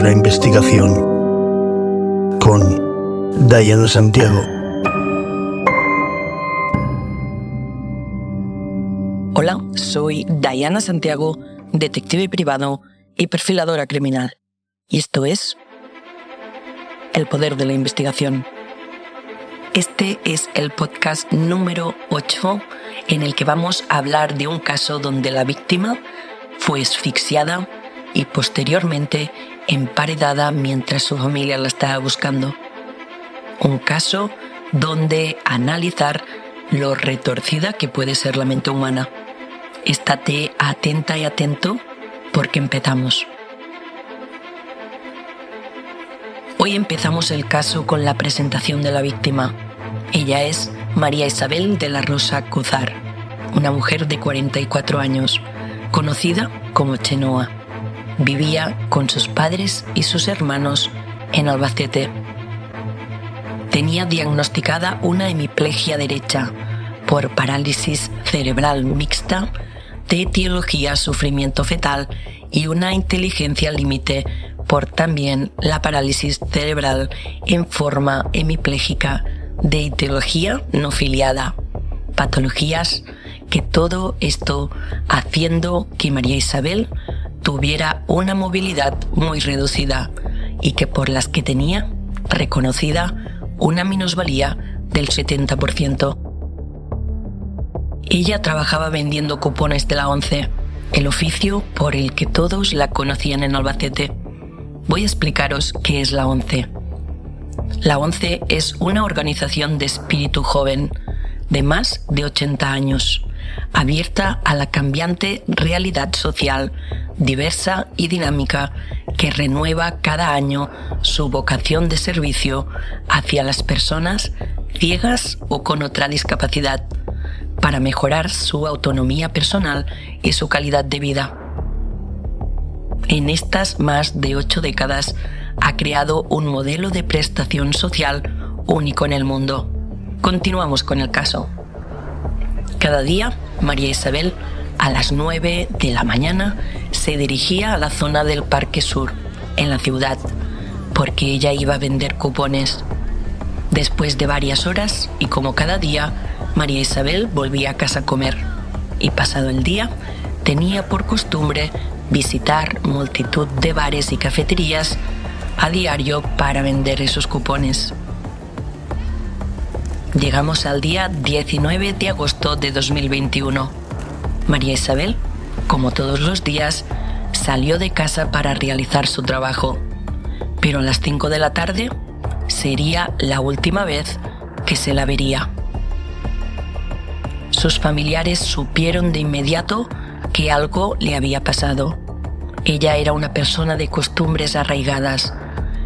de la investigación con Diana Santiago. Hola, soy Diana Santiago, detective privado y perfiladora criminal. Y esto es El poder de la investigación. Este es el podcast número 8 en el que vamos a hablar de un caso donde la víctima fue asfixiada y posteriormente emparedada mientras su familia la estaba buscando. Un caso donde analizar lo retorcida que puede ser la mente humana. Estate atenta y atento porque empezamos. Hoy empezamos el caso con la presentación de la víctima. Ella es María Isabel de la Rosa Cuzar, una mujer de 44 años, conocida como Chenoa. Vivía con sus padres y sus hermanos en Albacete. Tenía diagnosticada una hemiplegia derecha por parálisis cerebral mixta de etiología sufrimiento fetal y una inteligencia límite por también la parálisis cerebral en forma hemipléjica de etiología no filiada. Patologías que todo esto haciendo que María Isabel tuviera una movilidad muy reducida y que por las que tenía reconocida una minusvalía del 70%. Ella trabajaba vendiendo cupones de la ONCE, el oficio por el que todos la conocían en Albacete voy a explicaros qué es la ONCE. La ONCE es una organización de espíritu joven de más de 80 años, abierta a la cambiante realidad social, diversa y dinámica, que renueva cada año su vocación de servicio hacia las personas ciegas o con otra discapacidad, para mejorar su autonomía personal y su calidad de vida en estas más de ocho décadas ha creado un modelo de prestación social único en el mundo. Continuamos con el caso. Cada día, María Isabel, a las nueve de la mañana, se dirigía a la zona del Parque Sur, en la ciudad, porque ella iba a vender cupones. Después de varias horas, y como cada día, María Isabel volvía a casa a comer. Y pasado el día, tenía por costumbre visitar multitud de bares y cafeterías a diario para vender esos cupones. Llegamos al día 19 de agosto de 2021. María Isabel, como todos los días, salió de casa para realizar su trabajo, pero a las 5 de la tarde sería la última vez que se la vería. Sus familiares supieron de inmediato que algo le había pasado. Ella era una persona de costumbres arraigadas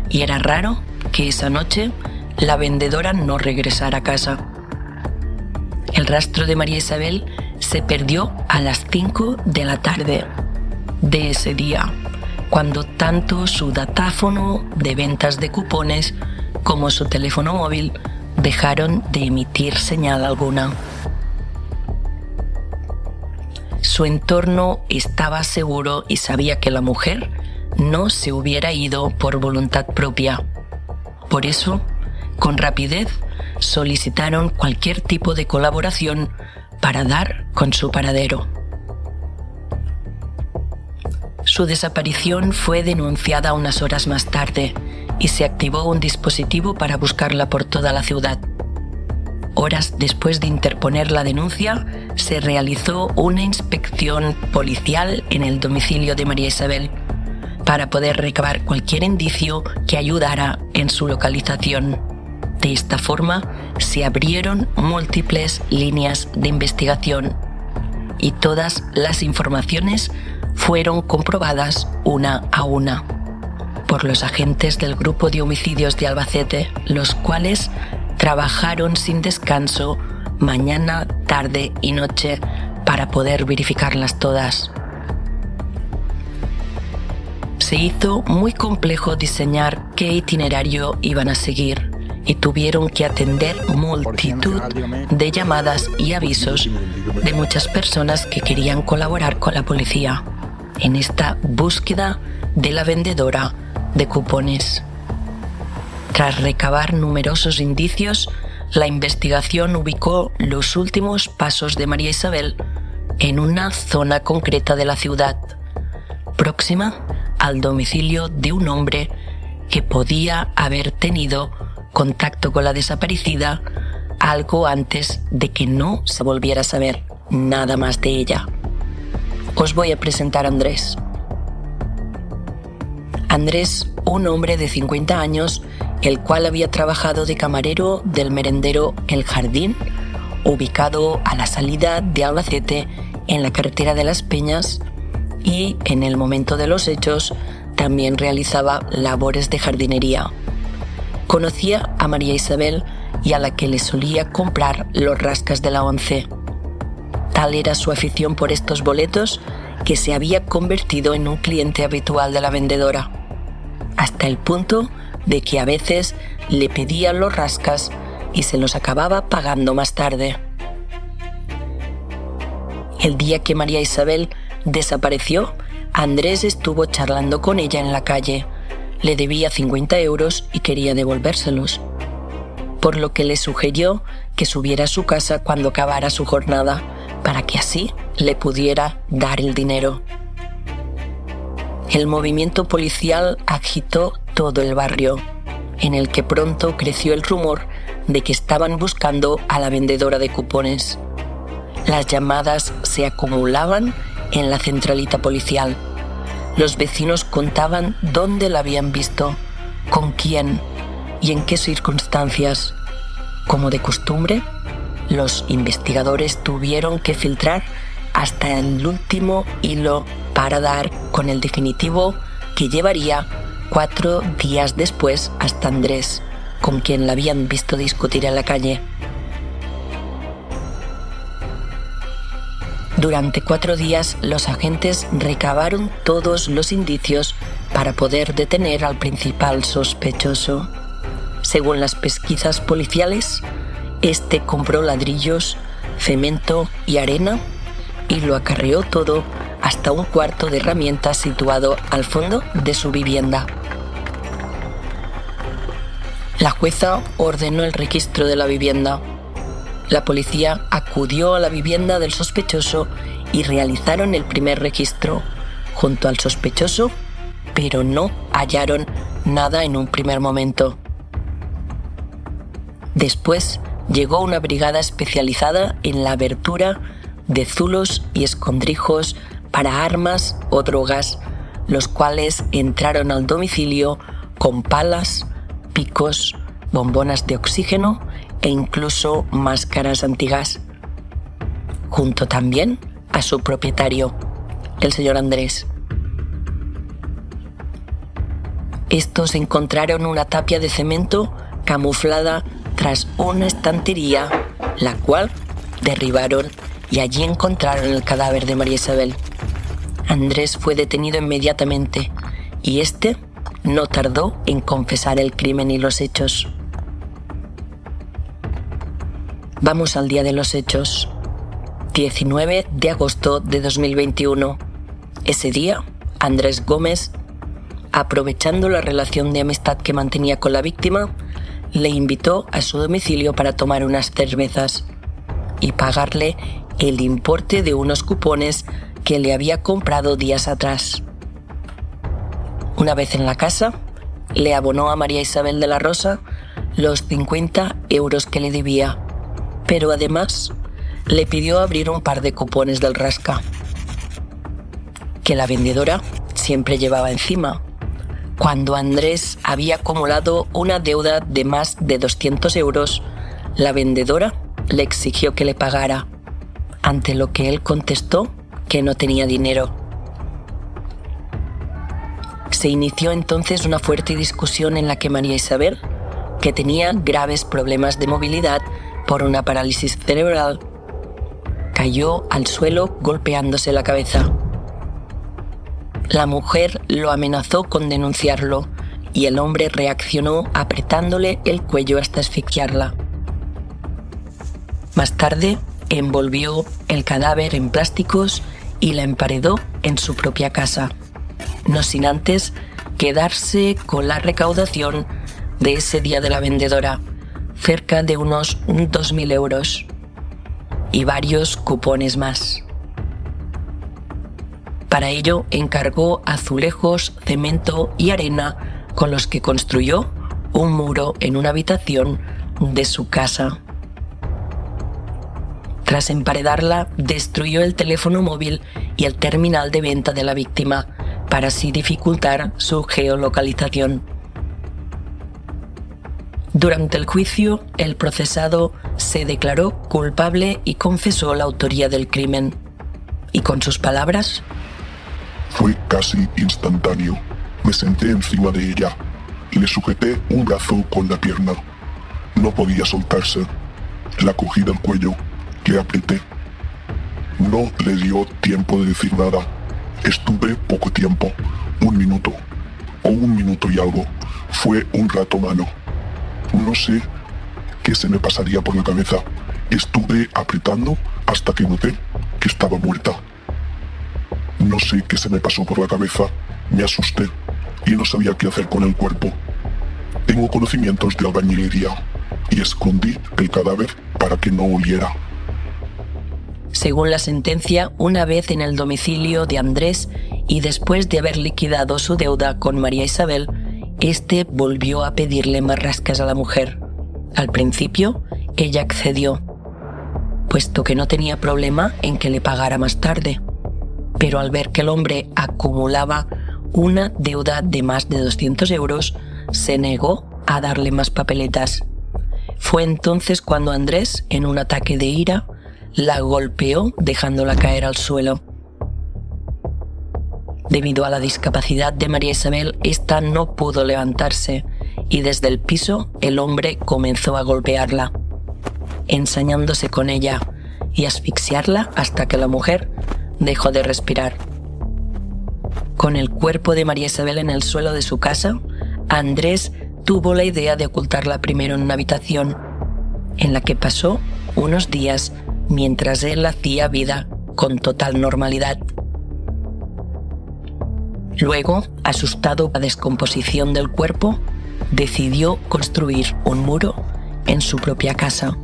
y era raro que esa noche la vendedora no regresara a casa. El rastro de María Isabel se perdió a las 5 de la tarde de ese día, cuando tanto su datáfono de ventas de cupones como su teléfono móvil dejaron de emitir señal alguna. Su entorno estaba seguro y sabía que la mujer no se hubiera ido por voluntad propia. Por eso, con rapidez, solicitaron cualquier tipo de colaboración para dar con su paradero. Su desaparición fue denunciada unas horas más tarde y se activó un dispositivo para buscarla por toda la ciudad. Horas después de interponer la denuncia, se realizó una inspección policial en el domicilio de María Isabel para poder recabar cualquier indicio que ayudara en su localización. De esta forma, se abrieron múltiples líneas de investigación y todas las informaciones fueron comprobadas una a una por los agentes del grupo de homicidios de Albacete, los cuales trabajaron sin descanso mañana, tarde y noche para poder verificarlas todas. Se hizo muy complejo diseñar qué itinerario iban a seguir y tuvieron que atender multitud de llamadas y avisos de muchas personas que querían colaborar con la policía. en esta búsqueda de la vendedora de cupones. Tras recabar numerosos indicios, la investigación ubicó los últimos pasos de María Isabel en una zona concreta de la ciudad, próxima al domicilio de un hombre que podía haber tenido contacto con la desaparecida algo antes de que no se volviera a saber nada más de ella. Os voy a presentar a Andrés. Andrés, un hombre de 50 años, el cual había trabajado de camarero del merendero El Jardín, ubicado a la salida de Albacete en la carretera de las Peñas, y en el momento de los hechos también realizaba labores de jardinería. Conocía a María Isabel y a la que le solía comprar los rascas de la once. Tal era su afición por estos boletos que se había convertido en un cliente habitual de la vendedora, hasta el punto de que a veces le pedía los rascas y se los acababa pagando más tarde. El día que María Isabel desapareció, Andrés estuvo charlando con ella en la calle. Le debía 50 euros y quería devolvérselos. Por lo que le sugirió que subiera a su casa cuando acabara su jornada, para que así le pudiera dar el dinero. El movimiento policial agitó todo el barrio, en el que pronto creció el rumor de que estaban buscando a la vendedora de cupones. Las llamadas se acumulaban en la centralita policial. Los vecinos contaban dónde la habían visto, con quién y en qué circunstancias. Como de costumbre, los investigadores tuvieron que filtrar hasta el último hilo para dar con el definitivo que llevaría cuatro días después hasta Andrés, con quien la habían visto discutir en la calle. Durante cuatro días los agentes recabaron todos los indicios para poder detener al principal sospechoso. Según las pesquisas policiales, este compró ladrillos, cemento y arena y lo acarreó todo hasta un cuarto de herramientas situado al fondo de su vivienda. La jueza ordenó el registro de la vivienda la policía acudió a la vivienda del sospechoso y realizaron el primer registro junto al sospechoso, pero no hallaron nada en un primer momento. Después llegó una brigada especializada en la abertura de zulos y escondrijos para armas o drogas, los cuales entraron al domicilio con palas, picos, bombonas de oxígeno e incluso máscaras antigas, junto también a su propietario, el señor Andrés. Estos encontraron una tapia de cemento camuflada tras una estantería, la cual derribaron y allí encontraron el cadáver de María Isabel. Andrés fue detenido inmediatamente y este no tardó en confesar el crimen y los hechos. Vamos al día de los hechos. 19 de agosto de 2021. Ese día, Andrés Gómez, aprovechando la relación de amistad que mantenía con la víctima, le invitó a su domicilio para tomar unas cervezas y pagarle el importe de unos cupones que le había comprado días atrás. Una vez en la casa, le abonó a María Isabel de la Rosa los 50 euros que le debía pero además le pidió abrir un par de cupones del rasca, que la vendedora siempre llevaba encima. Cuando Andrés había acumulado una deuda de más de 200 euros, la vendedora le exigió que le pagara, ante lo que él contestó que no tenía dinero. Se inició entonces una fuerte discusión en la que María Isabel, que tenía graves problemas de movilidad, por una parálisis cerebral, cayó al suelo golpeándose la cabeza. La mujer lo amenazó con denunciarlo y el hombre reaccionó apretándole el cuello hasta asfixiarla. Más tarde, envolvió el cadáver en plásticos y la emparedó en su propia casa, no sin antes quedarse con la recaudación de ese día de la vendedora, cerca de unos 2.000 euros y varios cupones más. Para ello encargó azulejos, cemento y arena con los que construyó un muro en una habitación de su casa. Tras emparedarla, destruyó el teléfono móvil y el terminal de venta de la víctima para así dificultar su geolocalización. Durante el juicio, el procesado se declaró culpable y confesó la autoría del crimen. Y con sus palabras... Fue casi instantáneo. Me senté encima de ella. y Le sujeté un brazo con la pierna. No podía soltarse. La cogí del cuello. Le apreté. No le dio tiempo de decir nada. Estuve poco tiempo. Un minuto. O un minuto y algo. Fue un rato malo. No sé qué se me pasaría por la cabeza. Estuve apretando hasta que noté que estaba muerta. No sé qué se me pasó por la cabeza. Me asusté y no sabía qué hacer con el cuerpo. Tengo conocimientos de albañilería y escondí el cadáver para que no oliera. Según la sentencia, una vez en el domicilio de Andrés y después de haber liquidado su deuda con María Isabel, este volvió a pedirle más rascas a la mujer. Al principio, ella accedió, puesto que no tenía problema en que le pagara más tarde. Pero al ver que el hombre acumulaba una deuda de más de 200 euros, se negó a darle más papeletas. Fue entonces cuando Andrés, en un ataque de ira, la golpeó dejándola caer al suelo. Debido a la discapacidad de María Isabel, esta no pudo levantarse y desde el piso el hombre comenzó a golpearla, ensañándose con ella y asfixiarla hasta que la mujer dejó de respirar. Con el cuerpo de María Isabel en el suelo de su casa, Andrés tuvo la idea de ocultarla primero en una habitación, en la que pasó unos días mientras él hacía vida con total normalidad. Luego, asustado por la descomposición del cuerpo, decidió construir un muro en su propia casa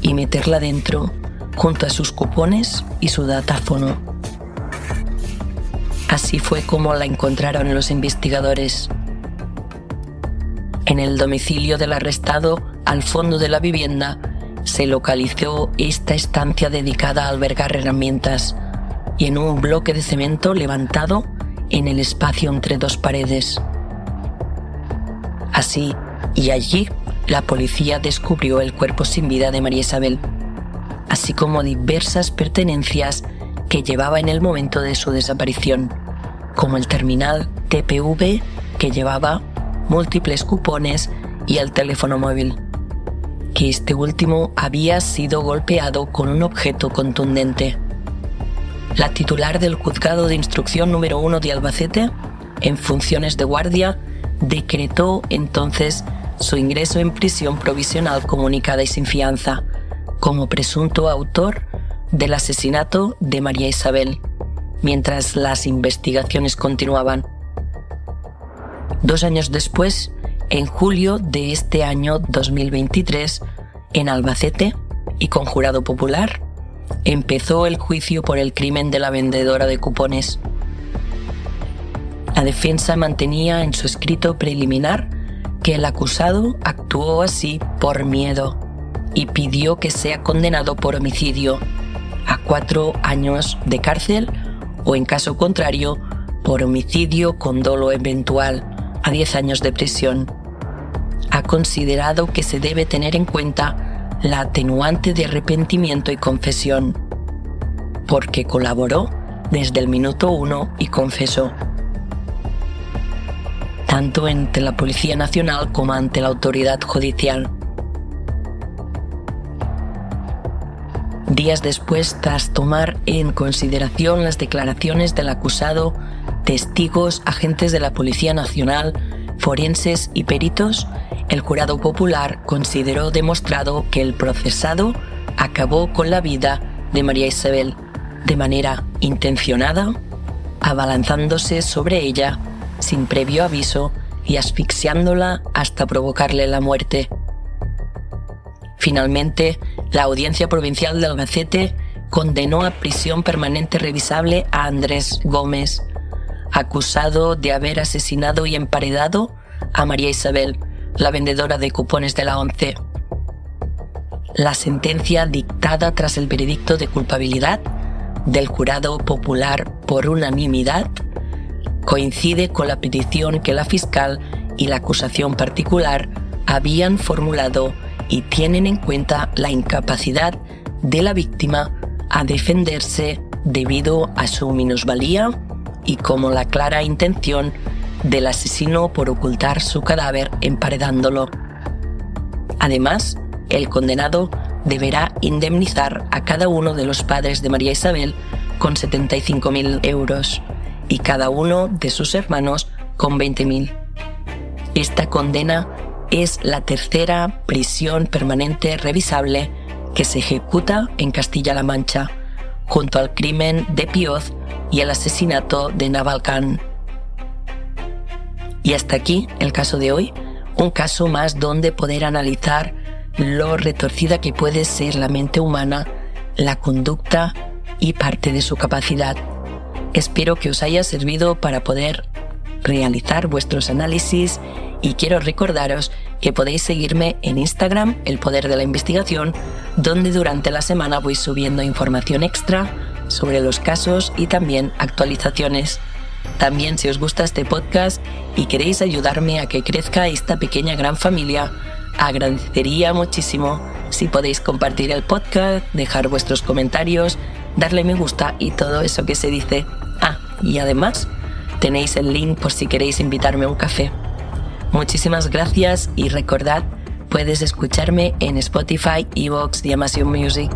y meterla dentro junto a sus cupones y su datáfono. Así fue como la encontraron los investigadores. En el domicilio del arrestado, al fondo de la vivienda, se localizó esta estancia dedicada a albergar herramientas y en un bloque de cemento levantado en el espacio entre dos paredes. Así y allí, la policía descubrió el cuerpo sin vida de María Isabel, así como diversas pertenencias que llevaba en el momento de su desaparición, como el terminal TPV que llevaba múltiples cupones y el teléfono móvil, que este último había sido golpeado con un objeto contundente. La titular del juzgado de instrucción número 1 de Albacete, en funciones de guardia, decretó entonces su ingreso en prisión provisional comunicada y sin fianza, como presunto autor del asesinato de María Isabel, mientras las investigaciones continuaban. Dos años después, en julio de este año 2023, en Albacete y con jurado popular, empezó el juicio por el crimen de la vendedora de cupones. La defensa mantenía en su escrito preliminar que el acusado actuó así por miedo y pidió que sea condenado por homicidio a cuatro años de cárcel o en caso contrario por homicidio con dolo eventual a diez años de prisión. Ha considerado que se debe tener en cuenta la atenuante de arrepentimiento y confesión, porque colaboró desde el minuto uno y confesó tanto ante la Policía Nacional como ante la autoridad judicial. Días después, tras tomar en consideración las declaraciones del acusado, testigos, agentes de la Policía Nacional, forenses y peritos, el jurado popular consideró demostrado que el procesado acabó con la vida de María Isabel, de manera intencionada, abalanzándose sobre ella sin previo aviso y asfixiándola hasta provocarle la muerte. Finalmente, la Audiencia Provincial de Albacete condenó a prisión permanente revisable a Andrés Gómez, acusado de haber asesinado y emparedado a María Isabel, la vendedora de cupones de la ONCE. La sentencia dictada tras el veredicto de culpabilidad del jurado popular por unanimidad coincide con la petición que la fiscal y la acusación particular habían formulado y tienen en cuenta la incapacidad de la víctima a defenderse debido a su minusvalía y como la clara intención del asesino por ocultar su cadáver emparedándolo. Además, el condenado deberá indemnizar a cada uno de los padres de María Isabel con 75.000 euros y cada uno de sus hermanos con 20.000. Esta condena es la tercera prisión permanente revisable que se ejecuta en Castilla-La Mancha, junto al crimen de Pioz y el asesinato de Navalcán. Y hasta aquí el caso de hoy, un caso más donde poder analizar lo retorcida que puede ser la mente humana, la conducta y parte de su capacidad. Espero que os haya servido para poder realizar vuestros análisis y quiero recordaros que podéis seguirme en Instagram, El Poder de la Investigación, donde durante la semana voy subiendo información extra sobre los casos y también actualizaciones. También si os gusta este podcast y queréis ayudarme a que crezca esta pequeña gran familia, agradecería muchísimo si podéis compartir el podcast, dejar vuestros comentarios, darle me gusta y todo eso que se dice. Ah, y además tenéis el link por si queréis invitarme a un café. Muchísimas gracias y recordad, puedes escucharme en Spotify, Evox y Amazon Music.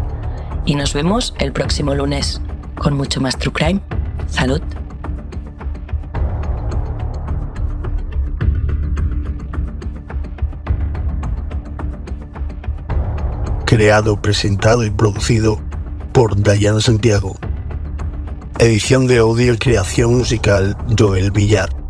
Y nos vemos el próximo lunes con mucho más True Crime. Salud. Creado, presentado y producido por Dayan Santiago. Edición de audio y creación musical Joel Villar.